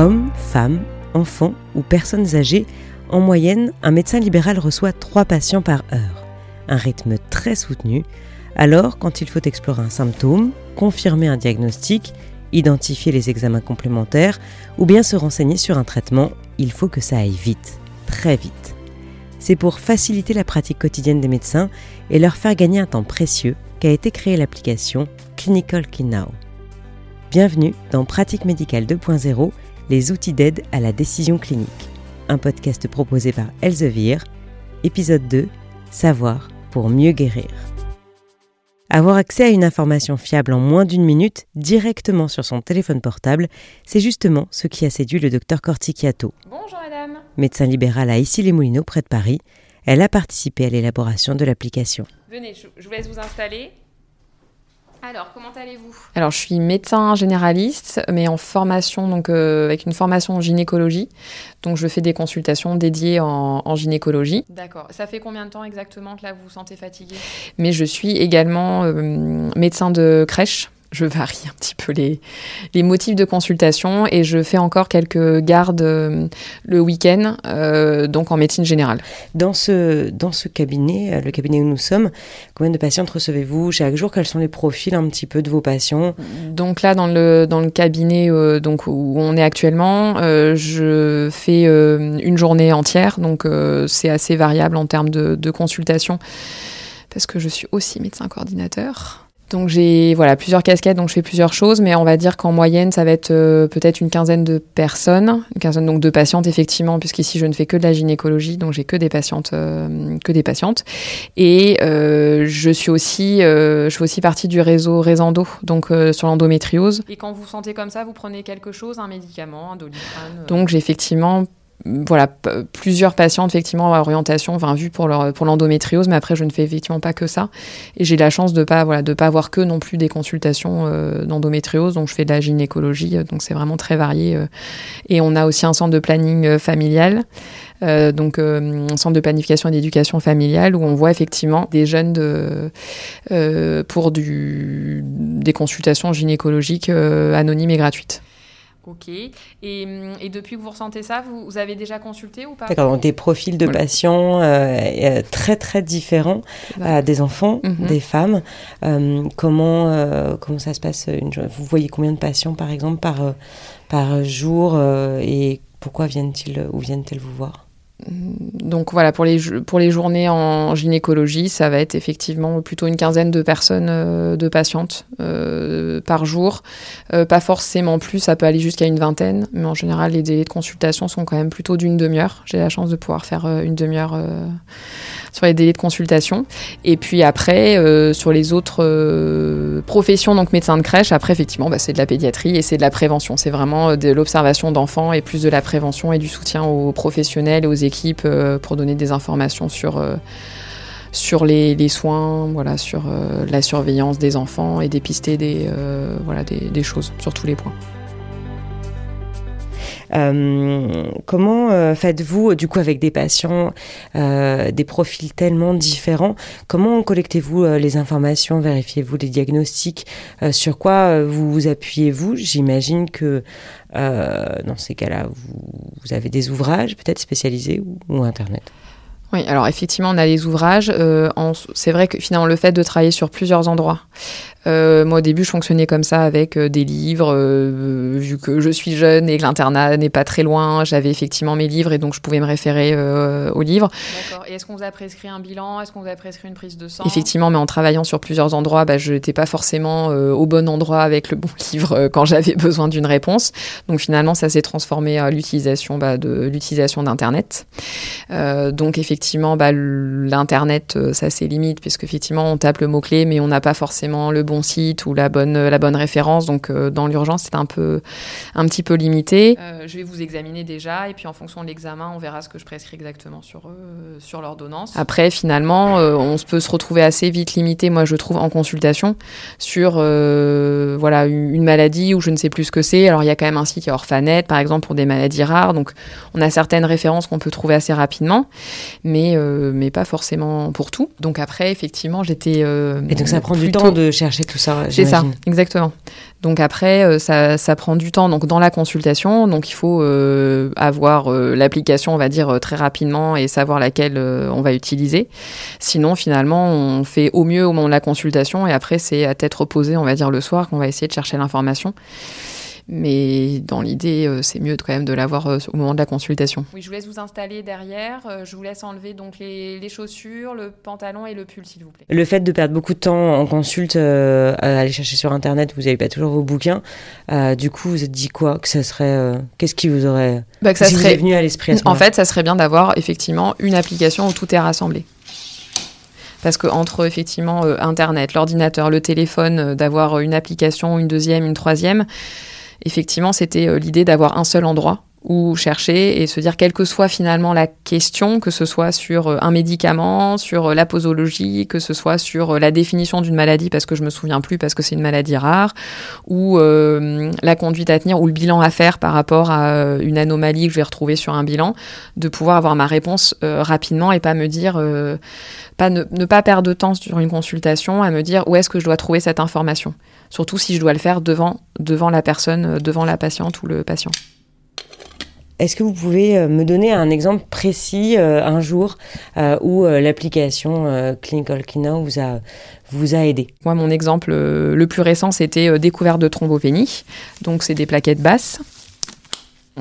Hommes, femmes, enfants ou personnes âgées, en moyenne, un médecin libéral reçoit 3 patients par heure. Un rythme très soutenu. Alors, quand il faut explorer un symptôme, confirmer un diagnostic, identifier les examens complémentaires ou bien se renseigner sur un traitement, il faut que ça aille vite, très vite. C'est pour faciliter la pratique quotidienne des médecins et leur faire gagner un temps précieux qu'a été créée l'application Clinical Key Now. Bienvenue dans Pratique médicale 2.0, les outils d'aide à la décision clinique. Un podcast proposé par Elsevier, épisode 2, Savoir pour mieux guérir. Avoir accès à une information fiable en moins d'une minute directement sur son téléphone portable, c'est justement ce qui a séduit le docteur Cortichiato. Bonjour madame. Médecin libéral à Issy-les-Moulineaux près de Paris, elle a participé à l'élaboration de l'application. Venez, je vous laisse vous installer. Alors, comment allez-vous? Alors, je suis médecin généraliste, mais en formation, donc euh, avec une formation en gynécologie. Donc, je fais des consultations dédiées en, en gynécologie. D'accord. Ça fait combien de temps exactement que là vous vous sentez fatigué Mais je suis également euh, médecin de crèche. Je varie un petit peu les, les motifs de consultation et je fais encore quelques gardes euh, le week-end, euh, donc en médecine générale. Dans ce, dans ce cabinet, euh, le cabinet où nous sommes, combien de patientes recevez-vous chaque jour? Quels sont les profils un petit peu de vos patients? Donc là, dans le, dans le cabinet euh, donc, où on est actuellement, je fais une journée entière, donc c'est assez variable en termes de, de consultation, parce que je suis aussi médecin coordinateur. Donc j'ai voilà plusieurs casquettes, donc je fais plusieurs choses, mais on va dire qu'en moyenne ça va être euh, peut-être une quinzaine de personnes, une quinzaine donc de patientes effectivement, puisqu'ici je ne fais que de la gynécologie, donc j'ai que des patientes, euh, que des patientes, et euh, je suis aussi, euh, je fais aussi partie du réseau Résando, donc euh, sur l'endométriose. Et quand vous vous sentez comme ça, vous prenez quelque chose, un médicament, un doliprane euh, Donc j'ai effectivement voilà plusieurs patientes effectivement à orientation enfin vues pour leur pour l'endométriose mais après je ne fais effectivement pas que ça et j'ai la chance de pas voilà de pas avoir que non plus des consultations euh, d'endométriose donc je fais de la gynécologie euh, donc c'est vraiment très varié euh. et on a aussi un centre de planning euh, familial euh, donc un centre de planification et d'éducation familiale où on voit effectivement des jeunes de, pour du, des consultations gynécologiques anonymes et gratuites. Ok. Et, hum, et depuis que vous ressentez ça, vous, vous avez déjà consulté ou pas D'accord, donc des profils de Voilà. patients euh, euh, très très différents, euh, des enfants, Mhm. des femmes. Euh, comment comment ça se passe une Vous voyez combien de patients par exemple par par jour et pourquoi viennent-ils ou viennent-elles vous voir? Donc voilà, pour les, pour les journées en gynécologie, ça va être effectivement plutôt une quinzaine de personnes, euh, de patientes euh, par jour. Euh, pas forcément plus, ça peut aller jusqu'à une vingtaine, mais en général, les délais de consultation sont quand même plutôt d'une demi-heure. J'ai la chance de pouvoir faire une demi-heure sur les délais de consultation. Et puis après, sur les autres professions, donc médecin de crèche, après, effectivement, bah, c'est de la pédiatrie et c'est de la prévention. C'est vraiment de l'observation d'enfants et plus de la prévention et du soutien aux professionnels et aux équipes euh, pour donner des informations sur, euh, les, soins, sur euh, la surveillance des enfants et dépister des choses sur tous les points. Euh, comment euh, faites-vous, du coup, avec des patients, euh, des profils tellement différents, comment collectez-vous euh, les informations, vérifiez-vous les diagnostics, euh, sur quoi euh, vous vous appuyez-vous? J'imagine que euh, dans ces cas-là, vous, avez des ouvrages peut-être spécialisés ou, Internet. Oui, alors effectivement, on a les ouvrages. Euh, c'est vrai que finalement, le fait de travailler sur plusieurs endroits. Euh, moi, au début, je fonctionnais comme ça avec euh, des livres. euh, vu que je suis jeune et que l'internat n'est pas très loin, j'avais effectivement mes livres et donc je pouvais me référer aux livres. D'accord. Et est-ce qu'on vous a prescrit un bilan? Est-ce qu'on vous a prescrit une prise de sang? Effectivement, mais en travaillant sur plusieurs endroits, bah, je n'étais pas forcément au bon endroit avec le bon livre quand j'avais besoin d'une réponse. Donc finalement, ça s'est transformé à l'utilisation bah, de l'utilisation d'internet. Donc effectivement, bah, l'internet, ça c'est limite puisque effectivement on tape le mot clé, mais on n'a pas forcément le bon site ou la bonne la bonne référence. Donc euh, dans l'urgence, c'est un peu un petit peu limité. Euh, je vais vous examiner déjà et puis en fonction de l'examen, on verra ce que je prescris exactement sur, euh, sur l'ordonnance. Après, finalement, euh, on se peut se retrouver assez vite limité, moi je trouve, en consultation sur euh, voilà une maladie où je ne sais plus ce que c'est. Alors il y a quand même un site, y a Orphanet, par exemple, pour des maladies rares. Donc on a certaines références qu'on peut trouver assez rapidement, mais euh, mais pas forcément pour tout. Donc après, effectivement, j'étais. euh, Et donc ça prend du temps de chercher tout ça. c'est ça, exactement. Donc après, ça, ça, prend du temps. Donc dans la consultation, donc il faut avoir l'application, on va dire très rapidement et savoir laquelle on va utiliser. Sinon, finalement, on fait au mieux au moment de la consultation et après c'est à tête reposée, on va dire le soir, qu'on va essayer de chercher l'information. Mais dans l'idée, euh, c'est mieux quand même de l'avoir euh, au moment de la consultation. Oui, je vous laisse vous installer derrière. Euh, je vous laisse enlever donc les, chaussures, le pantalon et le pull, s'il vous plaît. Le fait de perdre beaucoup de temps en consulte, à aller chercher sur Internet, vous n'avez pas toujours vos bouquins. du coup, vous êtes dit quoi? Que ça serait Qu'est-ce qui vous aurait bah, que ça serait venu à l'esprit En fait, ça serait bien d'avoir effectivement une application où tout est rassemblé parce que entre effectivement internet, l'ordinateur, le téléphone, d'avoir une application, une deuxième, une troisième, effectivement, c'était euh, l'idée d'avoir un seul endroit où chercher et se dire quelle que soit finalement la question, que ce soit sur euh, un médicament, sur euh, la posologie, que ce soit sur la définition d'une maladie parce que je me souviens plus parce que c'est une maladie rare, ou la conduite à tenir ou le bilan à faire par rapport à une anomalie que je vais retrouver sur un bilan, de pouvoir avoir ma réponse rapidement et pas me dire, pas ne, ne, pas perdre de temps sur une consultation à me dire où est-ce que je dois trouver cette information? Surtout si je dois le faire devant, devant la personne, euh, devant la patiente ou le patient. Est-ce que vous pouvez euh, me donner un exemple précis, euh, un jour, où l'application Clinical Kino vous a, vous a aidé? Moi, mon exemple le plus récent, c'était découverte de thrombopénie. Donc, c'est des plaquettes basses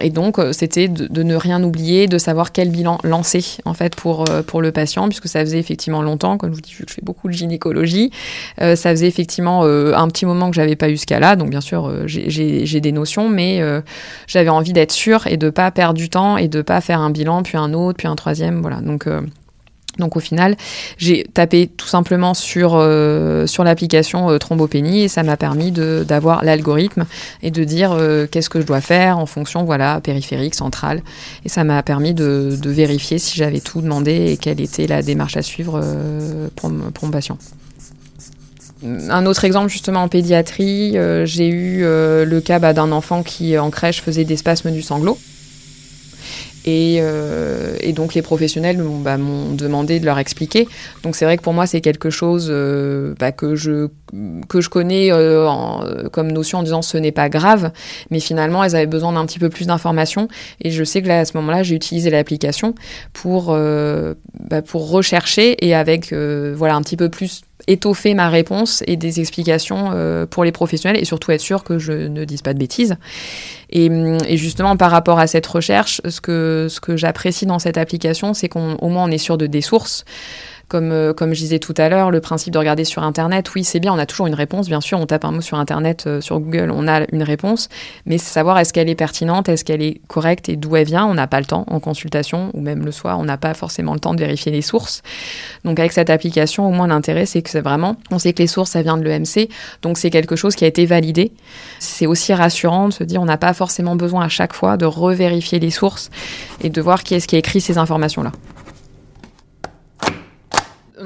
et donc, euh, c'était de, ne rien oublier, de savoir quel bilan lancer en fait pour euh, pour le patient, puisque ça faisait effectivement longtemps, comme je vous dis, je fais beaucoup de gynécologie, euh, ça faisait effectivement un petit moment que j'avais pas eu ce cas-là. Donc, bien sûr, j'ai des notions, mais j'avais envie d'être sûre et de pas perdre du temps et de pas faire un bilan, puis un autre, puis un troisième, voilà. Donc donc au final, j'ai tapé tout simplement sur, euh, l'application euh, Thrombopénie et ça m'a permis d'avoir l'algorithme et de dire euh, qu'est-ce que je dois faire en fonction, voilà, périphérique, centrale. Et ça m'a permis de, vérifier si j'avais tout demandé et quelle était la démarche à suivre pour, pour mon patient. Un autre exemple justement en pédiatrie, j'ai eu le cas bah, d'un enfant qui en crèche faisait des spasmes du sanglot. Euh, et, donc les professionnels bah, m'ont demandé de leur expliquer. Donc c'est vrai que pour moi c'est quelque chose euh, bah, que, je, que je connais euh, comme notion en disant ce n'est pas grave, mais finalement elles avaient besoin d'un petit peu plus d'informations. Et je sais que là à ce moment-là j'ai utilisé l'application pour, bah, pour rechercher et avec voilà un petit peu plus étoffer ma réponse et des explications euh, pour les professionnels et surtout être sûr que je ne dise pas de bêtises. Et, et justement, par rapport à cette recherche, ce que, ce que j'apprécie dans cette application, c'est qu'au moins on est sûr de des sources. Comme, euh, comme je disais tout à l'heure, le principe de regarder sur Internet, oui, c'est bien, on a toujours une réponse, bien sûr, on tape un mot sur Internet, euh, sur Google, on a une réponse, mais savoir est-ce qu'elle est pertinente, est-ce qu'elle est correcte et d'où elle vient. On n'a pas le temps en consultation ou même le soir, on n'a pas forcément le temps de vérifier les sources. Donc avec cette application, au moins l'intérêt, c'est que c'est vraiment, on sait que les sources, ça vient de l'EMC, donc c'est quelque chose qui a été validé. C'est aussi rassurant de se dire on n'a pas forcément besoin à chaque fois de revérifier les sources et de voir qui est-ce qui a écrit ces informations-là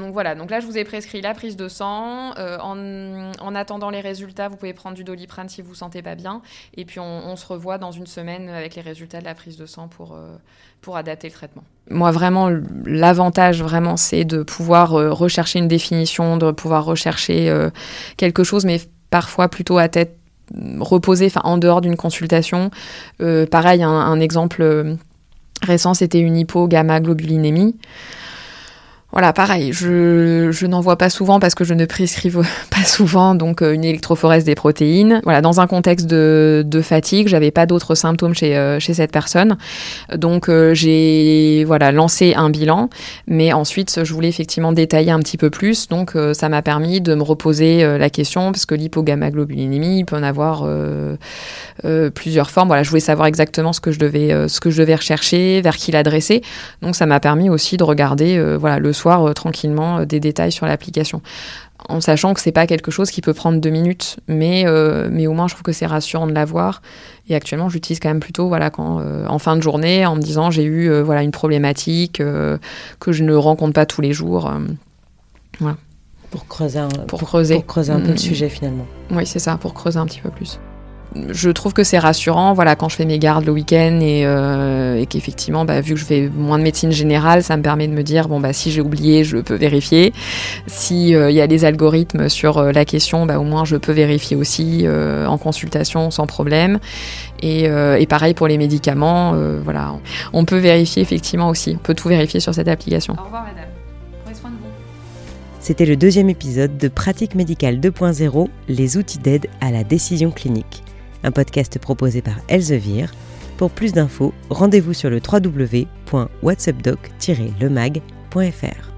donc voilà, donc là je vous ai prescrit la prise de sang. Euh, en, attendant les résultats, vous pouvez prendre du doliprane si vous vous sentez pas bien. Et puis on, se revoit dans une semaine avec les résultats de la prise de sang pour, euh, pour adapter le traitement. Moi vraiment, l'avantage vraiment c'est de pouvoir euh, rechercher une définition, de pouvoir rechercher quelque chose, mais parfois plutôt à tête reposée, enfin en dehors d'une consultation. pareil, un, un exemple récent, c'était une hypogamma-globulinémie. Voilà, pareil, je, je n'en vois pas souvent parce que je ne prescrive pas souvent donc euh, une électrophorèse des protéines. Voilà, dans un contexte de, de fatigue, j'avais pas d'autres symptômes chez, euh, chez cette personne. Donc euh, j'ai voilà, lancé un bilan, mais ensuite je voulais effectivement détailler un petit peu plus. Donc ça m'a permis de me reposer la question parce que l'hypogammaglobulinémie, il peut en avoir plusieurs formes. Voilà, je voulais savoir exactement ce que je devais ce que je devais rechercher, vers qui l'adresser. Donc ça m'a permis aussi de regarder voilà le euh, tranquillement euh, des détails sur l'application en sachant que c'est pas quelque chose qui peut prendre deux minutes, mais, euh, mais au moins je trouve que c'est rassurant de l'avoir. Et actuellement, j'utilise quand même plutôt voilà, quand, en fin de journée en me disant j'ai eu voilà, une problématique que je ne rencontre pas tous les jours. voilà. Pour creuser un, pour, creuser. creuser un peu le mm. sujet finalement. Oui, c'est ça, pour creuser un petit peu plus. Je trouve que c'est rassurant, voilà, quand je fais mes gardes le week-end et, euh, et qu'effectivement, bah, vu que je fais moins de médecine générale, ça me permet de me dire, bon, bah, si j'ai oublié, je peux vérifier. Si il y a des algorithmes sur la question, bah, au moins je peux vérifier aussi en consultation sans problème. Et, et, pareil pour les médicaments, voilà, on peut vérifier effectivement aussi, on peut tout vérifier sur cette application. Au revoir, madame. C'était le deuxième épisode de Pratique médicale 2.0, les outils d'aide à la décision clinique, un podcast proposé par Elsevier. Pour plus d'infos, rendez-vous sur le www.whatsappdoc-lemag.fr.